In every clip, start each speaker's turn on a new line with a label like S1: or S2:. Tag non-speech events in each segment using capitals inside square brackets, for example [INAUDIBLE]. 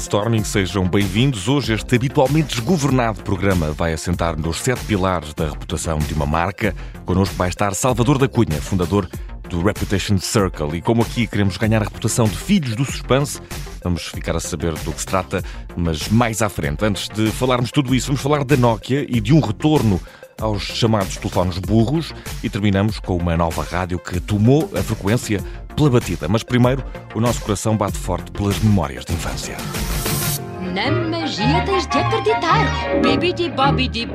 S1: Brainstorming, sejam bem-vindos. Hoje, este habitualmente desgovernado programa vai assentar nos sete pilares da reputação de uma marca. Connosco vai estar Salvador da Cunha, fundador do Reputation Circle. E como aqui queremos ganhar a reputação de filhos do suspense, vamos ficar a saber do que se trata, mas mais à frente. Antes de falarmos tudo isso, vamos falar da Nokia e de um retorno aos chamados telefones burros e terminamos com uma nova rádio que tomou a frequência pela batida. Mas primeiro, o nosso coração bate forte pelas memórias de infância.
S2: Na magia tens de acreditar. Bibidi bobidi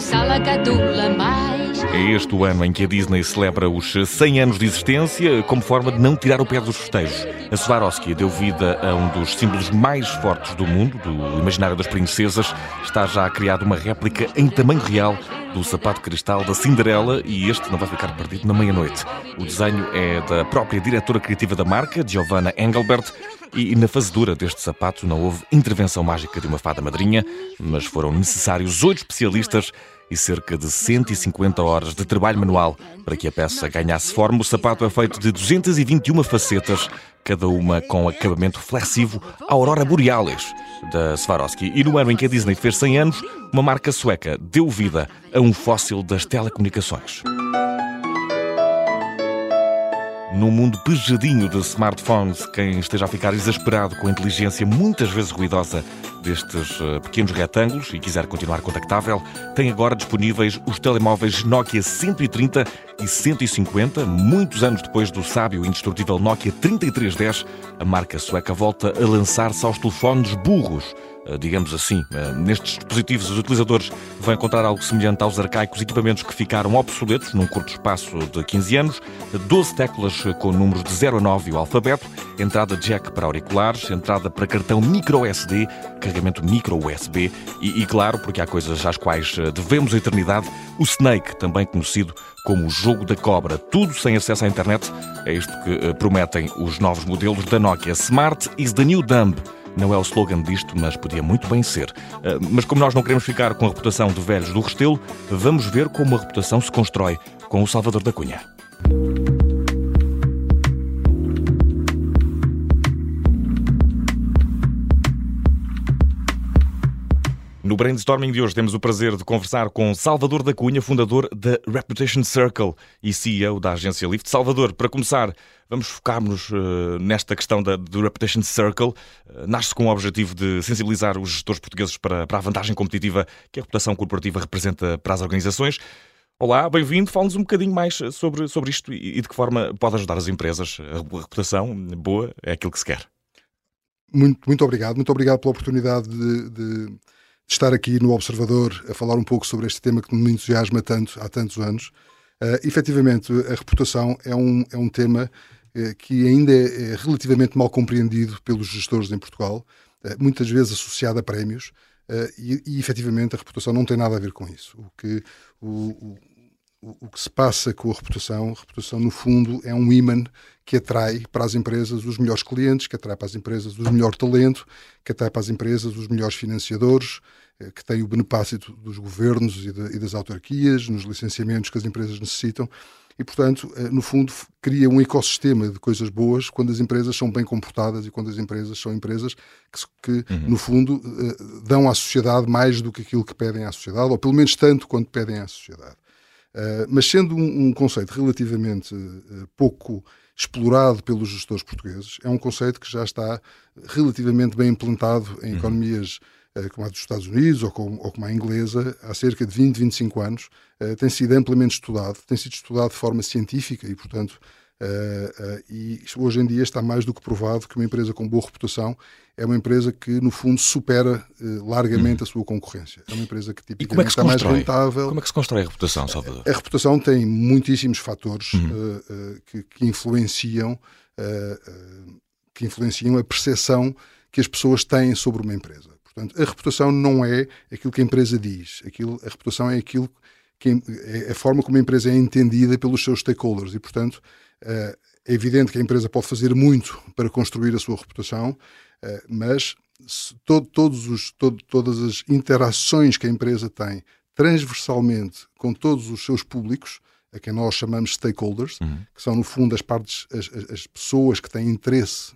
S2: salagadula.
S1: É este o ano em que a Disney celebra os 100 anos de existência como forma de não tirar o pé dos festejos. A Swarovski deu vida a um dos símbolos mais fortes do mundo, do imaginário das princesas. Está já criado uma réplica em tamanho real do sapato cristal da Cinderela e este não vai ficar perdido na meia-noite. O desenho é da própria diretora criativa da marca, Giovanna Engelbert, e na fazedura deste sapato não houve intervenção mágica de uma fada madrinha, mas foram necessários oito especialistas e cerca de 150 horas de trabalho manual para que a peça ganhasse forma. O sapato é feito de 221 facetas, cada uma com acabamento flexível Aurora Borealis, da Swarovski. E no ano em que a Disney fez 100 anos, uma marca sueca deu vida a um fóssil das telecomunicações. No mundo pejadinho de smartphones, quem esteja a ficar exasperado com a inteligência muitas vezes ruidosa destes uh, pequenos retângulos e quiser continuar contactável, tem agora disponíveis os telemóveis Nokia 130 e 150. Muitos anos depois do sábio e indestrutível Nokia 3310, a marca sueca volta a lançar-se aos telefones burros eh, digamos assim. Eh, nestes dispositivos, os utilizadores vão encontrar algo semelhante aos arcaicos equipamentos que ficaram obsoletos num curto espaço de 15 anos, 12 teclas com números de 0 a 9 e o alfabeto, entrada jack para auriculares, entrada para cartão micro SD, carregamento micro USB e, e claro, porque há coisas às quais eh, devemos a eternidade, o Snake, também conhecido como o jogo da cobra, tudo sem acesso à internet. É isto que prometem os novos modelos da Nokia. Smart is the new dumb. Não é o slogan disto, mas podia muito bem ser. Ah, mas como nós não queremos ficar com a reputação de velhos do Restelo, vamos ver como a reputação se constrói com o Salvador da Cunha. No brainstorming de hoje temos o prazer de conversar com Salvador da Cunha, fundador da Reputation Circle e CEO da agência Lift. Salvador, para começar, vamos focar-nos uh, nesta questão da, do Reputation Circle. Uh, Nasce com o objetivo de sensibilizar os gestores portugueses para, para a vantagem competitiva que a reputação corporativa representa para as organizações. Olá, bem-vindo. Fala-nos um bocadinho mais sobre, sobre isto e, e de que forma pode ajudar as empresas. A reputação boa é aquilo que se quer.
S3: Muito, muito obrigado. Muito obrigado pela oportunidade de, de de estar aqui no Observador a falar um pouco sobre este tema que me entusiasma tanto há tantos anos. Uh, efetivamente, a reputação é um, é um tema uh, que ainda é, é, relativamente mal compreendido pelos gestores em Portugal, uh, muitas vezes associado a prémios, e, e efetivamente a reputação não tem nada a ver com isso. O que, o, o que se passa com a reputação, a reputação no fundo é um imã que atrai para as empresas os melhores clientes, que atrai para as empresas o melhor talento, que atrai para as empresas os melhores financiadores, eh, que tem o beneplácito dos governos e, de, e das autarquias, nos licenciamentos que as empresas necessitam. E, portanto, eh, no fundo, cria um ecossistema de coisas boas quando as empresas são bem comportadas e quando as empresas são empresas que, que uhum. no fundo, eh, dão à sociedade mais do que aquilo que pedem à sociedade, ou pelo menos tanto quanto pedem à sociedade. Mas sendo um, um conceito relativamente pouco explorado pelos gestores portugueses. É um conceito que já está relativamente bem implantado em uhum. economias uh, como a dos Estados Unidos ou como, ou como a inglesa há cerca de 20, 25 anos. Uh, tem sido amplamente estudado, tem sido estudado de forma científica e, portanto, Uh, uh, e hoje em dia está mais do que provado que uma empresa com boa reputação é uma empresa que, no fundo, supera uh, largamente hum. a sua concorrência. É uma empresa que
S1: é
S3: tipicamente
S1: é
S3: está mais rentável.
S1: Como é que se constrói a reputação, Salvador?
S3: A, a reputação tem muitíssimos fatores uhum. que, que, influenciam, que influenciam a percepção que as pessoas têm sobre uma empresa. Portanto, a reputação não é aquilo que a empresa diz. Aquilo, a reputação é aquilo que é a forma como a empresa é entendida pelos seus stakeholders e, portanto, é evidente que a empresa pode fazer muito para construir a sua reputação, eh, mas todos os, todas as interações que a empresa tem transversalmente com todos os seus públicos, a quem nós chamamos stakeholders, uhum. que são no fundo as partes, as, as, pessoas que têm interesse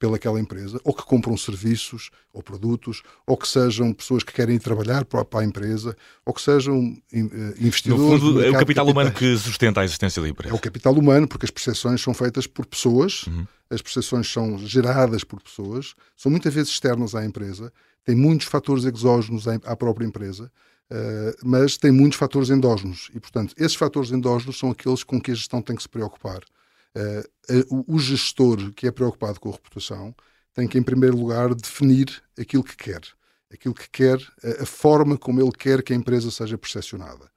S3: pelaquela empresa, ou que compram serviços ou produtos, ou que sejam pessoas que querem trabalhar para, a empresa, ou que sejam eh, investidores.
S1: No fundo, é o capital humano que sustenta a existência da empresa.
S3: É o capital humano, porque as percepções são feitas por pessoas, uhum. as percepções são geradas por pessoas, são muitas vezes externas à empresa, têm muitos fatores exógenos à própria empresa. Uh, mas tem muitos fatores endógenos e, portanto, esses fatores endógenos são aqueles com que a gestão tem que se preocupar. Uh, o gestor que é preocupado com a reputação tem que, em primeiro lugar, definir aquilo que quer. Aquilo que quer, a, a forma como ele quer que a empresa seja percepcionada.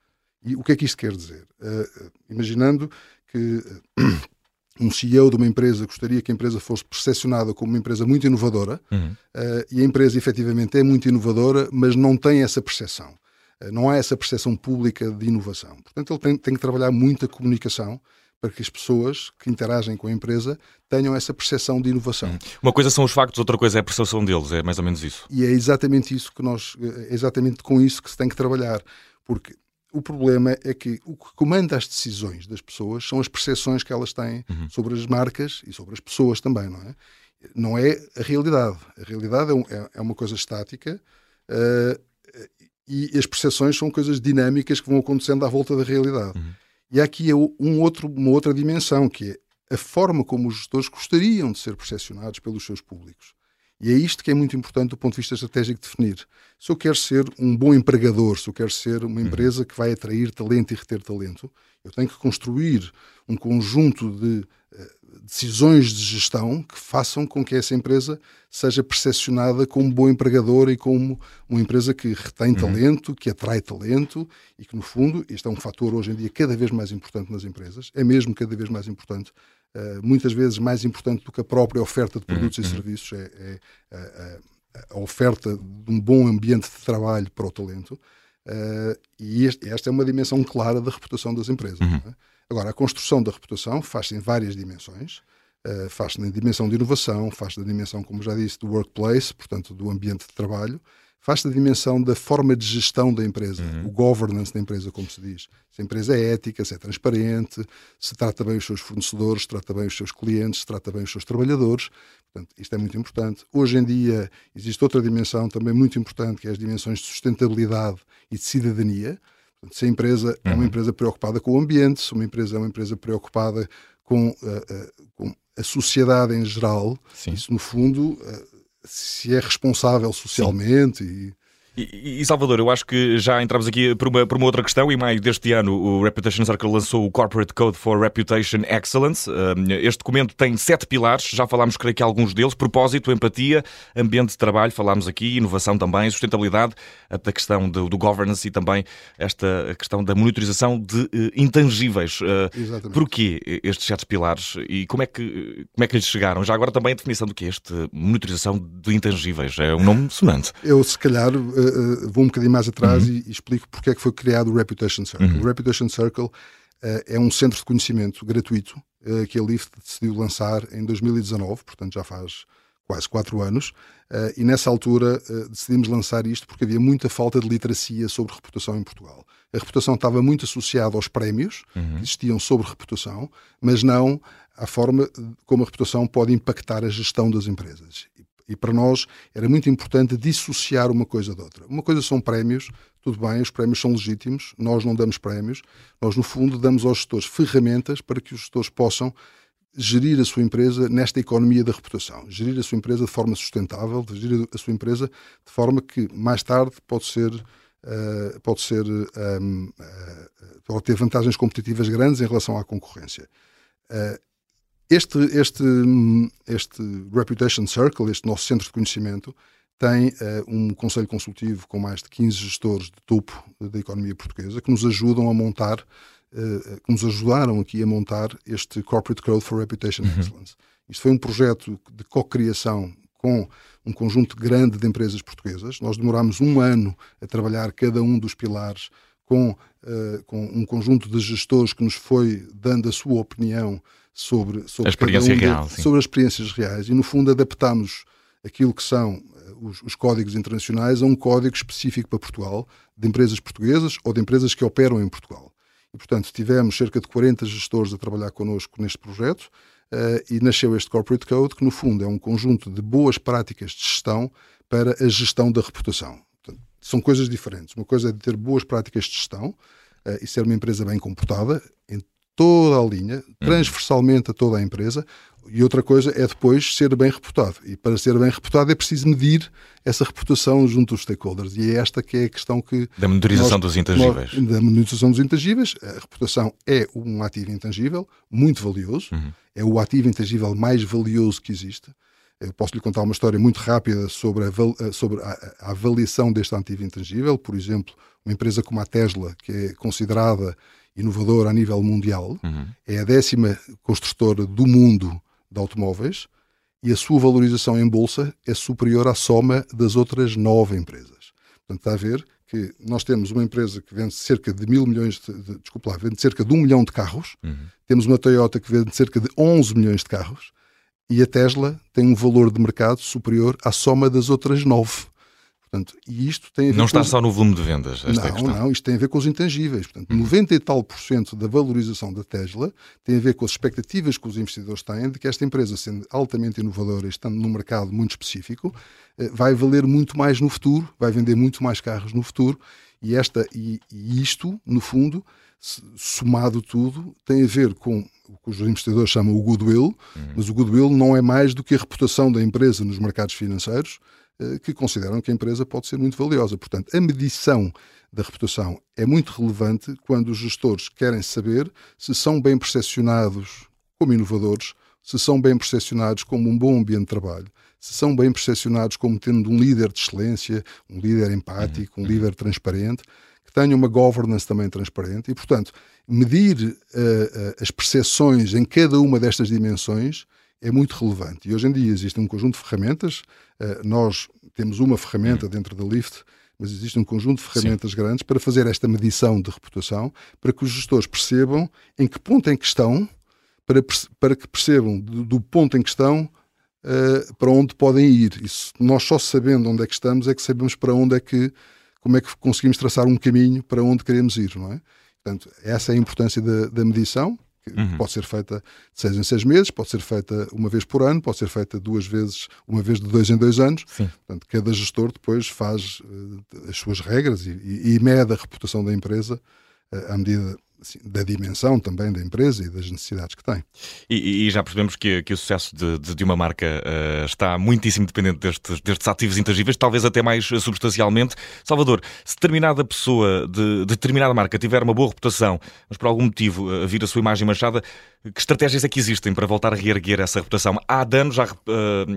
S3: E o que é que isto quer dizer? Uh, imaginando que [CLEARS THROAT] um CEO de uma empresa gostaria que a empresa fosse percepcionada como uma empresa muito inovadora, uhum. uh, e a empresa efetivamente é muito inovadora, mas não tem essa percepção. Uh, não há essa percepção pública de inovação. Portanto, ele tem, tem que trabalhar muita comunicação para que as pessoas que interagem com a empresa tenham essa percepção de inovação. Hum.
S1: Uma coisa são os factos, outra coisa é a percepção deles, é mais ou menos isso.
S3: E é exatamente isso que nós, é exatamente com isso que se tem que trabalhar, porque o problema é que o que comanda as decisões das pessoas são as percepções que elas têm uhum. sobre as marcas e sobre as pessoas também, não é? Não é a realidade. A realidade é, um, é, é uma coisa estática uh, e as percepções são coisas dinâmicas que vão acontecendo à volta da realidade. Uhum. E há aqui um outro, uma outra dimensão, que é a forma como os gestores gostariam de ser percepcionados pelos seus públicos. E é isto que é muito importante do ponto de vista estratégico de definir. Se eu quero ser um bom empregador, se eu quero ser uma uhum. empresa que vai atrair talento e reter talento, eu tenho que construir um conjunto de decisões de gestão que façam com que essa empresa seja percepcionada como boa empregadora e como uma empresa que retém uhum. talento, que atrai talento e que, no fundo, este é um fator hoje em dia cada vez mais importante nas empresas, é mesmo cada vez mais importante, uh, muitas vezes mais importante do que a própria oferta de produtos uhum. e serviços, é, é a, a, oferta de um bom ambiente de trabalho para o talento. Uh, e este, esta é uma dimensão clara da reputação das empresas. Uhum. Agora, a construção da reputação faz-se em várias dimensões. Uh, faz-se na dimensão de inovação, faz-se na dimensão, como já disse, do workplace, portanto, do ambiente de trabalho, faz-se na dimensão da forma de gestão da empresa, uhum. o governance da empresa, como se diz. Se a empresa é ética, se é transparente, se trata bem os seus fornecedores, se trata bem os seus clientes, se trata bem os seus trabalhadores. Portanto, isto é muito importante. Hoje em dia existe outra dimensão também muito importante, que é as dimensões de sustentabilidade e de cidadania. Se a empresa uhum. é uma uhum. empresa preocupada com o ambiente, se uma empresa é uma empresa preocupada com, uh, uh, com a sociedade em geral, Sim. isso no fundo, uh, se é responsável socialmente e
S1: e, e, Salvador, eu acho que já entramos aqui por uma, por uma outra questão. Em maio deste ano, o Reputation Circle lançou o Corporate Code for Reputation Excellence. Este documento tem sete pilares, já falámos, creio que, alguns deles: propósito, empatia, ambiente de trabalho, falámos aqui, inovação também, sustentabilidade, a questão do, do governance e também esta questão da monitorização de uh, intangíveis. Uh,
S3: Exatamente.
S1: Porquê estes sete pilares e como é, que, como é que lhes chegaram? Já agora também a definição do que é este monitorização de intangíveis. É um nome sonante.
S3: Eu, se calhar uh, vou um bocadinho mais atrás uhum. e, e, explico porque é que foi criado o Reputation Circle. Uhum. O Reputation Circle uh, é um centro de conhecimento gratuito uh, que a LIFT decidiu lançar em 2019, portanto já faz quase quatro anos, e nessa altura decidimos lançar isto porque havia muita falta de literacia sobre reputação em Portugal. A reputação estava muito associada aos prémios uhum. que existiam sobre reputação, mas não à forma como a reputação pode impactar a gestão das empresas. E para nós era muito importante dissociar uma coisa da outra. Uma coisa são prémios, tudo bem, os prémios são legítimos, nós não damos prémios, nós no fundo damos aos gestores ferramentas para que os gestores possam gerir a sua empresa nesta economia da reputação, gerir a sua empresa de forma sustentável, gerir a sua empresa de forma que mais tarde pode ser uh, pode ser um, uh, eh, pode ter vantagens competitivas grandes em relação à concorrência. Uh, este, este, este Reputation Circle, este nosso centro de conhecimento, tem uh, um conselho consultivo com mais de 15 gestores de topo da economia portuguesa que nos ajudam a montar, uh, que nos ajudaram aqui a montar este Corporate Code for Reputation uhum. Excellence. Isto foi um projeto de co-criação com um conjunto grande de empresas portuguesas. Nós demorámos um ano a trabalhar cada um dos pilares com, uh, com um conjunto de gestores que nos foi dando a sua opinião sobre, sobre,
S1: a experiência
S3: um
S1: real,
S3: de, sobre as experiências reais e, no fundo, adaptamos aquilo que são eh, os, os, códigos internacionais a um código específico para Portugal, de empresas portuguesas ou de empresas que operam em Portugal. E, portanto, tivemos cerca de 40 gestores a trabalhar connosco neste projeto. e nasceu este Corporate Code, que no fundo é um conjunto de boas práticas de gestão para a gestão da reputação. Portanto, são coisas diferentes. Uma coisa é de ter boas práticas de gestão e ser uma empresa bem comportada em toda a linha, uhum. transversalmente a toda a empresa. E outra coisa é depois ser bem reputado. E para ser bem reputado é preciso medir essa reputação junto dos stakeholders. E é esta que é a questão que.
S1: Da monitorização dos intangíveis.
S3: Nós, da monitorização dos intangíveis. A reputação é um ativo intangível muito valioso. Uhum. É o ativo intangível mais valioso que existe. Eu posso lhe contar uma história muito rápida sobre, a, sobre a, a avaliação deste ativo intangível. Por exemplo, uma empresa como a Tesla, que é considerada inovadora a nível mundial, uhum. é a décima construtora do mundo de automóveis e a sua valorização em bolsa é superior à soma das outras nove empresas. Portanto, está a ver que nós temos uma empresa que vende cerca de mil milhões de, de desculpa lá, vende cerca de um milhão de carros, uhum. temos uma Toyota que vende cerca de 11 milhões de carros e a Tesla tem um valor de mercado superior à soma das outras nove. Portanto, e isto tem
S1: não está só no volume de vendas.
S3: Esta
S1: não,
S3: não, isto tem a ver com os intangíveis. Portanto, uhum. 90 e tal por cento da valorização da Tesla tem a ver com as expectativas que os investidores têm de que esta empresa, sendo altamente inovadora e estando num mercado muito específico, eh, vai valer muito mais no futuro, vai vender muito mais carros no futuro. E, esta, e, e isto, no fundo, somado tudo, tem a ver com o que os investidores chamam o goodwill, uhum. mas o goodwill não é mais do que a reputação da empresa nos mercados financeiros que consideram que a empresa pode ser muito valiosa. Portanto, a medição da reputação é muito relevante quando os gestores querem saber se são bem percepcionados como inovadores, se são bem percepcionados como um bom ambiente de trabalho, se são bem percepcionados como tendo um líder de excelência, um líder empático, um uhum. líder transparente, que tenha uma governance também transparente e, portanto, medir uh, uh, as percepções em cada uma destas dimensões é muito relevante. E hoje em dia existe um conjunto de ferramentas. Uh, nós temos uma ferramenta dentro da Lift, mas existe um conjunto de ferramentas Sim. grandes para fazer esta medição de reputação, para que os gestores percebam em que ponto em que estão, para, para que percebam do, do ponto em que estão uh, para onde podem ir. Isso, nós só sabendo onde é que estamos é que sabemos para onde é que, como é que conseguimos traçar um caminho para onde queremos ir, não é? Portanto, essa é a importância da, da medição Uhum. Pode ser feita de seis em seis meses, pode ser feita uma vez por ano, pode ser feita duas vezes, uma vez de dois em dois anos. Sim. Portanto, cada gestor depois faz uh, as suas regras e, e, e mede a reputação da empresa uh, à medida assim, da dimensão também da empresa e das necessidades que tem.
S1: E, e já percebemos que, que o sucesso de, de, de uma marca uh, está muitíssimo dependente destes, destes ativos intangíveis, talvez até mais substancialmente. Salvador, se determinada pessoa de, de determinada marca tiver uma boa reputação, mas por algum motivo uh, vir a sua imagem manchada, que estratégias é que existem para voltar a reerguer essa reputação? Há danos à, uh,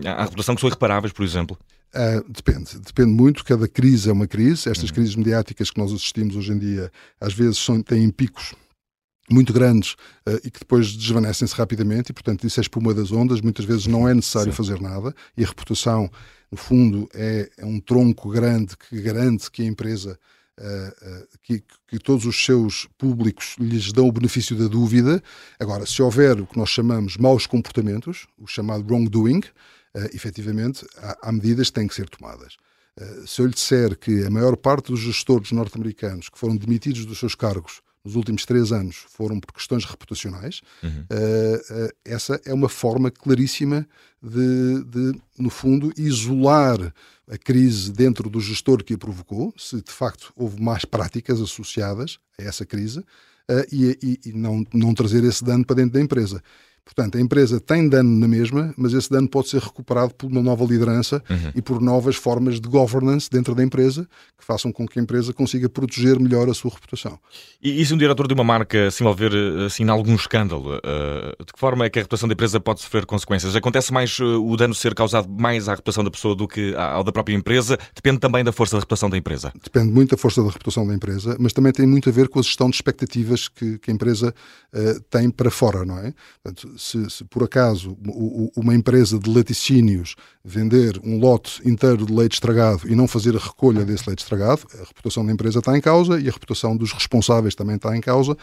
S1: à reputação que são irreparáveis, por exemplo?
S3: Uh, depende, depende muito, cada crise é uma crise. Estas uhum. crises mediáticas que nós assistimos hoje em dia, às vezes são, têm picos muito grandes uh, e que depois desvanecem-se rapidamente, e portanto isso é espuma das ondas, muitas vezes não é necessário Sim. fazer nada, e a reputação, no fundo, é, é um tronco grande que garante que a empresa. Uh, que, que, todos os seus públicos lhes dão o benefício da dúvida. Agora, se houver o que nós chamamos maus comportamentos, o chamado wrongdoing, uh, efetivamente há, há, medidas que têm que ser tomadas. Uh, se eu lhe disser que a maior parte dos gestores norte-americanos que foram demitidos dos seus cargos nos últimos três anos foram por questões reputacionais, uhum. uh, essa é uma forma claríssima de, de, no fundo, isolar a crise dentro do gestor que a provocou, se de facto houve mais práticas associadas a essa crise, e, e, e não, não trazer esse dano para dentro da empresa. Portanto, a empresa tem dano na mesma, mas esse dano pode ser recuperado por uma nova liderança uhum. e por novas formas de governance dentro da empresa que façam com que a empresa consiga proteger melhor a sua reputação.
S1: E, e se um diretor de uma marca se envolver assim, em algum escândalo, uh, de que forma é que a reputação da empresa pode sofrer consequências? Acontece mais uh, o dano ser causado mais à reputação da pessoa do que ao da própria empresa? Depende também da força da reputação da empresa?
S3: Depende muito da força da reputação da empresa, mas também tem muito a ver com a gestão de expectativas que, que a empresa uh, tem para fora, não é? Portanto, se, se por acaso uma empresa de laticínios vender um lote inteiro de leite estragado e não fazer a recolha desse leite estragado, a reputação da empresa está em causa e a reputação dos responsáveis também está em causa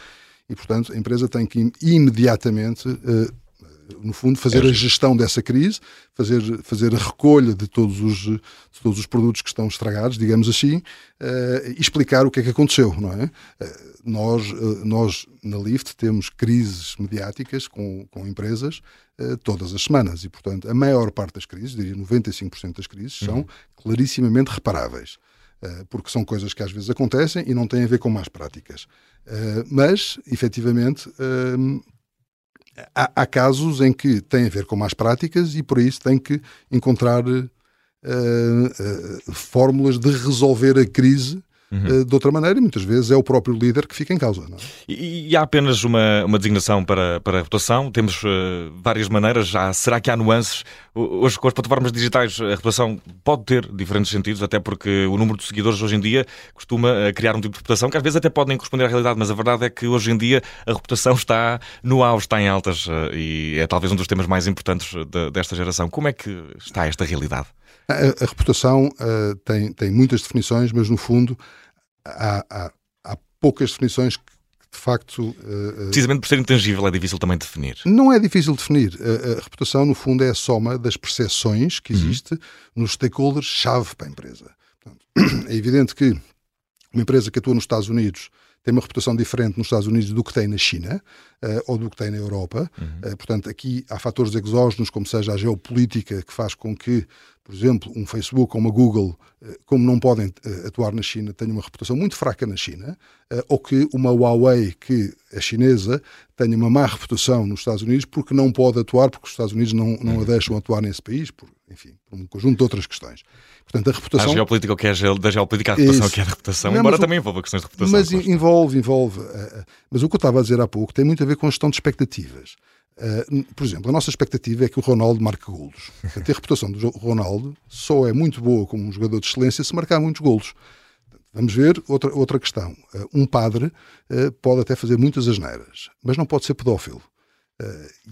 S3: e, portanto, a empresa tem que imediatamente uh, no fundo, fazer
S1: é
S3: a gestão dessa crise, fazer, fazer a recolha de todos, os, de todos os produtos que estão estragados, digamos assim, uh, e explicar o que é que aconteceu, não é? Uh, nós, uh, nós, na Lift, temos crises mediáticas com, com empresas todas as semanas e, portanto, a maior parte das crises, diria 95% das crises, são uhum. clarissimamente reparáveis porque são coisas que às vezes acontecem e não têm a ver com más práticas. Mas, efetivamente, há, há, casos em que tem a ver com más práticas e por isso tem que encontrar uh, uh, fórmulas de resolver a crise uhum. uh, de outra maneira, e muitas vezes é o próprio líder que fica em causa. É?
S1: E, e, há apenas uma, uma designação para, para a reputação? Temos uh, várias maneiras. Já, será que há nuances? Hoje, com as plataformas digitais, a reputação pode ter diferentes sentidos, até porque o número de seguidores hoje em dia costuma eh, criar um tipo de reputação que às vezes até podem corresponder à realidade, mas a verdade é que hoje em dia a reputação [LAUGHS] está no auge, está em altas e é talvez um dos temas mais importantes de, desta geração. Como é que está esta realidade?
S3: A, a reputação uh, tem, tem muitas definições, mas no fundo há, há, há poucas definições que de facto.
S1: Uh, Precisamente por ser intangível, é difícil também definir.
S3: Não é difícil definir. A, a reputação, no fundo, é a soma das percepções que uhum. existe uhum. nos stakeholders-chave para a empresa. Portanto, [CLEARS THROAT] é evidente que uma empresa que atua nos Estados Unidos tem uma reputação diferente nos Estados Unidos do que tem na China uh, ou do que tem na Europa. Uhum. Uh, portanto, aqui há fatores exógenos, como seja a geopolítica, que faz com que por exemplo, um Facebook ou uma Google, eh, como não podem atuar na China, tenham uma reputação muito fraca na China, ou que uma Huawei, que é chinesa, tenha uma má reputação nos Estados Unidos porque não pode atuar, porque os Estados Unidos não, não a uhum. deixam atuar nesse país, por, enfim, por um conjunto de outras questões.
S1: Portanto, a reputação. A geopolítica, o que é da geopolítica, a reputação, o que é da reputação, não, embora também envolva questões de reputação.
S3: Mas envolve, envolve. Mas o que eu estava a dizer há pouco tem muito a ver com a gestão de expectativas. Uh, por exemplo, a nossa expectativa é que o Ronaldo marque golos. a reputação do Ronaldo só é muito boa como um jogador de excelência se marcar muitos golos. Vamos ver outra, outra questão. Um padre pode até fazer muitas asneiras, mas não pode ser pedófilo.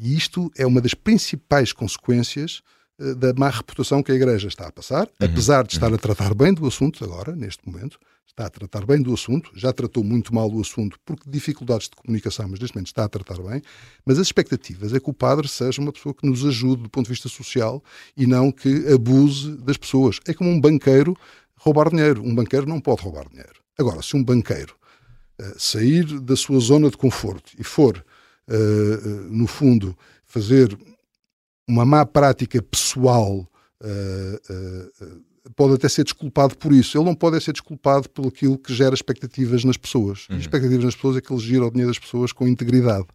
S3: e isto é uma das principais consequências da má reputação que a Igreja está a passar, uhum. apesar de estar uhum. a tratar bem do assunto agora, neste momento, está a tratar bem do assunto, já tratou muito mal do assunto porque dificuldades de comunicação, mas neste momento está a tratar bem. Mas as expectativas é que o padre seja uma pessoa que nos ajude do ponto de vista social e não que abuse das pessoas. É como um banqueiro roubar dinheiro. Um banqueiro não pode roubar dinheiro. Agora, se um banqueiro uh, sair da sua zona de conforto e for, uh, uh, no fundo, fazer uma má prática pessoal pode até ser desculpado por isso. Ele não pode ser desculpado por aquilo que gera expectativas nas pessoas. Uhum. E expectativas nas pessoas é que ele gira o dinheiro das pessoas com integridade.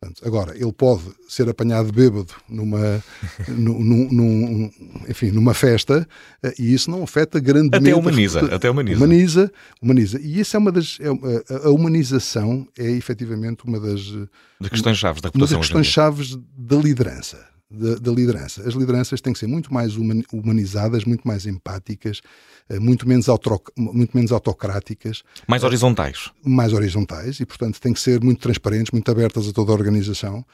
S3: Portanto, agora, ele pode ser apanhado bêbado numa, [LAUGHS] num, num, enfim, numa festa eh, e isso não afeta grandemente...
S1: Até humaniza. Até humaniza.
S3: Humaniza, humaniza. E isso é uma das... É, a, a humanização é efetivamente uma das...
S1: De questões-chave da
S3: reputação. Uma das questões-chave da liderança da, da, liderança. As lideranças têm que ser muito mais humanizadas, muito mais empáticas, eh, muito menos, muito menos autocráticas.
S1: Mais horizontais.
S3: Mais horizontais e, portanto, têm que ser muito transparentes, muito abertas a toda a organização.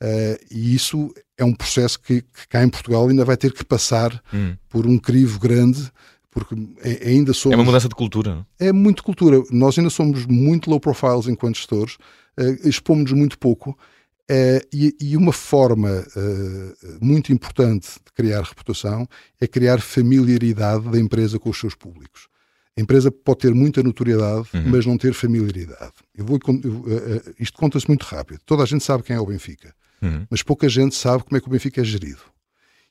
S3: Uh, e isso é um processo que, que, cá em Portugal ainda vai ter que passar hum. por um crivo grande, porque é, ainda somos.
S1: É uma mudança de cultura.
S3: É muito cultura. Nós ainda somos muito low profiles enquanto gestores, uh, expomos-nos muito pouco Uh, e, e, uma forma uh, muito importante de criar reputação é criar familiaridade da empresa com os seus públicos. A empresa pode ter muita notoriedade, uhum. mas não ter familiaridade. Eu vou, eu, uh, isto conta-se muito rápido. Toda a gente sabe quem é o Benfica, uhum. mas pouca gente sabe como é que o Benfica é gerido.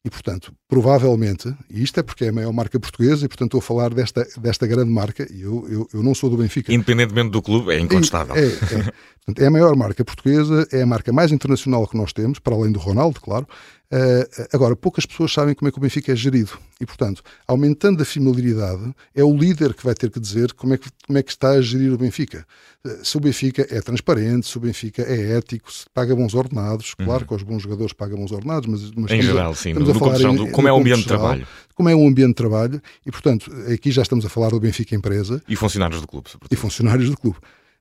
S3: E, portanto, provavelmente, e isto é porque é a maior marca portuguesa, e, portanto, estou a falar desta, desta grande marca, e eu, eu, eu não sou do Benfica.
S1: Independentemente do clube, é incontestável.
S3: É, é, portanto, é a maior marca portuguesa, é a marca mais internacional que nós temos, para além do Ronaldo, claro, Uh, agora, poucas pessoas sabem como é que o Benfica é gerido. E, portanto, aumentando a familiaridade, é o líder que vai ter que dizer como é que, como é que está a gerir o Benfica. Uh, se o Benfica é transparente, se o Benfica é ético, se paga bons ordenados, uhum. claro que os bons jogadores pagam bons ordenados, mas, mas
S1: em geral, a, sim, no, a falar do, como é o ambiente de trabalho.
S3: Como é o ambiente de trabalho, e, portanto, aqui já estamos a falar do Benfica empresa.
S1: E funcionários do clube,
S3: sobretudo. E funcionários do clube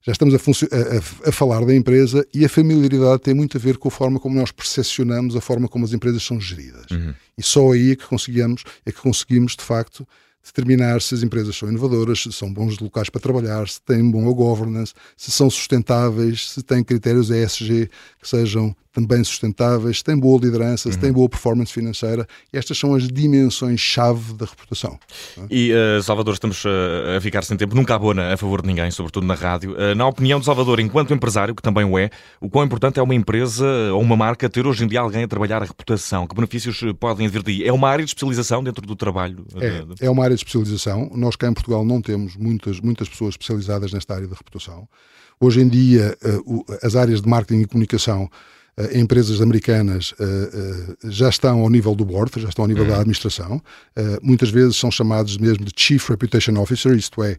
S3: já estamos a, a, a, falar da empresa e a familiaridade tem muito a ver com a forma como nós percepcionamos a forma como as empresas são geridas. Uhum. E só aí é que conseguimos, é que conseguimos de facto determinar se as empresas são inovadoras, se são bons locais para trabalhar, se têm boa governance, se são sustentáveis, se têm critérios ESG que sejam também sustentáveis, se tem boa liderança, se tem uhum. boa performance financeira. Estas são as dimensões-chave da reputação.
S1: É? E, uh, Salvador, estamos uh, a ficar sem tempo. Nunca abona a favor de ninguém, sobretudo na rádio. Uh, na opinião de Salvador, enquanto empresário, que também o é, o quão importante é uma empresa ou uma marca ter hoje em dia alguém a trabalhar a reputação? Que benefícios podem vir daí? É uma área de especialização dentro do trabalho?
S3: É, é uma área de especialização. Nós cá em Portugal não temos muitas, muitas pessoas especializadas nesta área da reputação. Hoje em dia, as áreas de marketing e comunicação uh, empresas americanas uh, já estão ao nível do board, já estão ao nível uhum. da administração. muitas vezes são chamados mesmo de Chief Reputation Officer, isto é,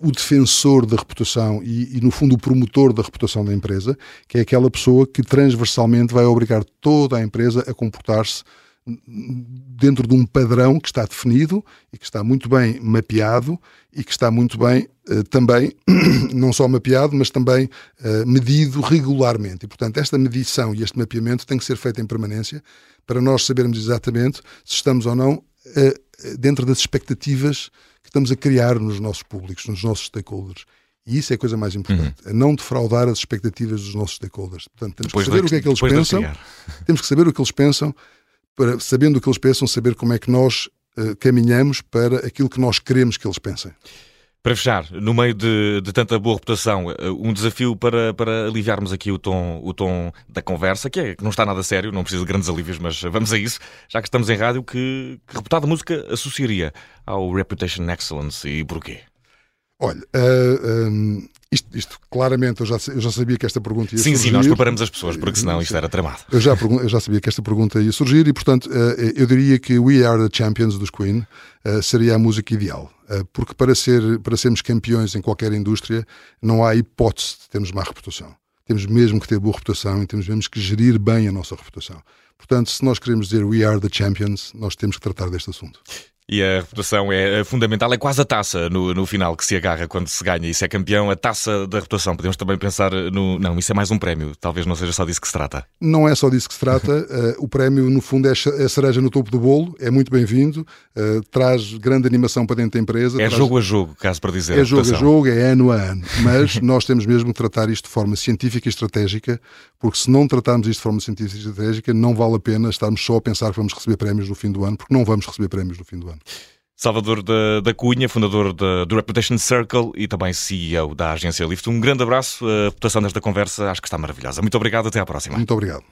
S3: o defensor da reputação e, e, no fundo, o promotor da reputação da empresa, que é aquela pessoa que transversalmente vai obrigar toda a empresa a comportar-se dentro de um padrão que está definido e que está muito bem mapeado e que está muito bem uh, também, [CLEARS THROAT] não só mapeado, mas também uh, medido regularmente. E, portanto, esta medição e este mapeamento tem que ser feito em permanência para nós sabermos exatamente se estamos ou não uh, dentro das expectativas que estamos a criar nos nossos públicos, nos nossos stakeholders. E isso é a coisa mais importante, uhum. a não defraudar as expectativas dos nossos stakeholders. Portanto, temos depois que saber de, o que é que eles pensam, temos que saber o que eles pensam para, sabendo o que eles pensam, saber como é que nós uh, caminhamos para aquilo que nós queremos que eles pensem.
S1: Para fechar, no meio de, de, tanta boa reputação, eh, um desafio para, para aliviarmos aqui o tom, o tom da conversa, que, é, que não está nada sério, não precisa de grandes alívios, mas vamos a isso, já que estamos em rádio, que, que reputada música associaria ao Reputation Excellence e porquê?
S3: Olha, uh, um, isto, isto, claramente eu já, eu já sabia que esta pergunta ia
S1: sim,
S3: surgir.
S1: Sim, sim, nós preparamos as pessoas, porque senão isto era tramado.
S3: Eu já, eu já sabia que esta pergunta ia surgir e, portanto, uh, eu diria que We Are the Champions dos Queen seria a música ideal. porque para, ser, para sermos campeões em qualquer indústria, não há hipótese de termos má reputação. Temos mesmo que ter boa reputação e temos mesmo que gerir bem a nossa reputação. Portanto, se nós queremos dizer We Are the Champions, nós temos que tratar deste assunto.
S1: E a reputação é fundamental, é quase a taça no, no final que se agarra quando se ganha e se é campeão, a taça da reputação. Podemos também pensar no. Não, isso é mais um prémio, talvez não seja só disso que se trata.
S3: Não é só disso que se trata. uh, [LAUGHS] o prémio, no fundo, é, é a cereja no topo do bolo, é muito bem-vindo, uh, traz grande animação para dentro da empresa.
S1: É
S3: traz...
S1: jogo a jogo, caso para dizer.
S3: É jogo a jogo, é ano a ano. Mas [LAUGHS] nós temos mesmo que tratar isto de forma científica e estratégica, porque se não tratarmos isto de forma científica e estratégica, não vale a pena estarmos só a pensar que vamos receber prémios no fim do ano, porque não vamos receber prémios no fim do ano.
S1: Salvador da, da Cunha, fundador da, do Reputation Circle e também CEO da agência Lift. Um grande abraço. A reputação desta conversa acho que está maravilhosa. Muito obrigado. Até à próxima.
S3: Muito obrigado.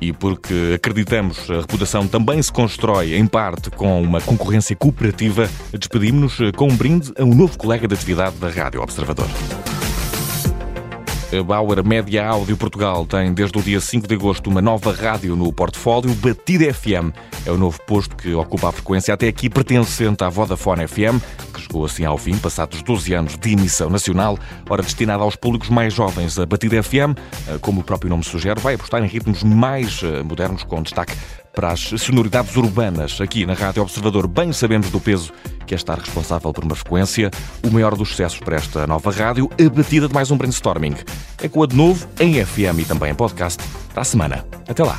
S1: E porque acreditamos a reputação também se constrói, em parte, com uma concorrência cooperativa, despedimos-nos com um brinde a um novo colega de atividade da Rádio Observador. A Bauer Média Áudio Portugal tem desde o dia 5 de agosto uma nova rádio no portfólio. Batida FM é o novo posto que ocupa a frequência até aqui pertencente à Vodafone FM, que chegou assim ao fim, passados 12 anos de emissão nacional, ora destinada aos públicos mais jovens. A Batida FM, como o próprio nome sugere, vai apostar em ritmos mais eh, modernos, com destaque para as sonoridades urbanas. Aqui na Rádio Observador, bem sabemos do peso que é estar responsável por uma frequência. O maior dos sucessos para esta nova rádio, a batida de mais um brainstorming. É com a de novo em FM e também em podcast. Para a semana. Até lá.